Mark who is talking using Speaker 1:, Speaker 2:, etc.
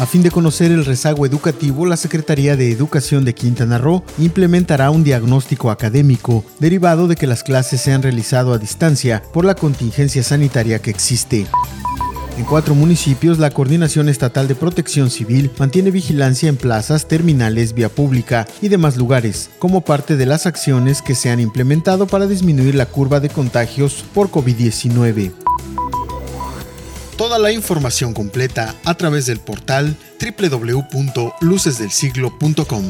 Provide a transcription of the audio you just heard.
Speaker 1: A fin de conocer el rezago educativo, la Secretaría de Educación de Quintana Roo implementará un diagnóstico académico derivado de que las clases se han realizado a distancia por la contingencia sanitaria que existe. En cuatro municipios, la Coordinación Estatal de Protección Civil mantiene vigilancia en plazas, terminales, vía pública y demás lugares, como parte de las acciones que se han implementado para disminuir la curva de contagios por COVID-19. Toda la información completa a través del portal www.lucesdelsiglo.com.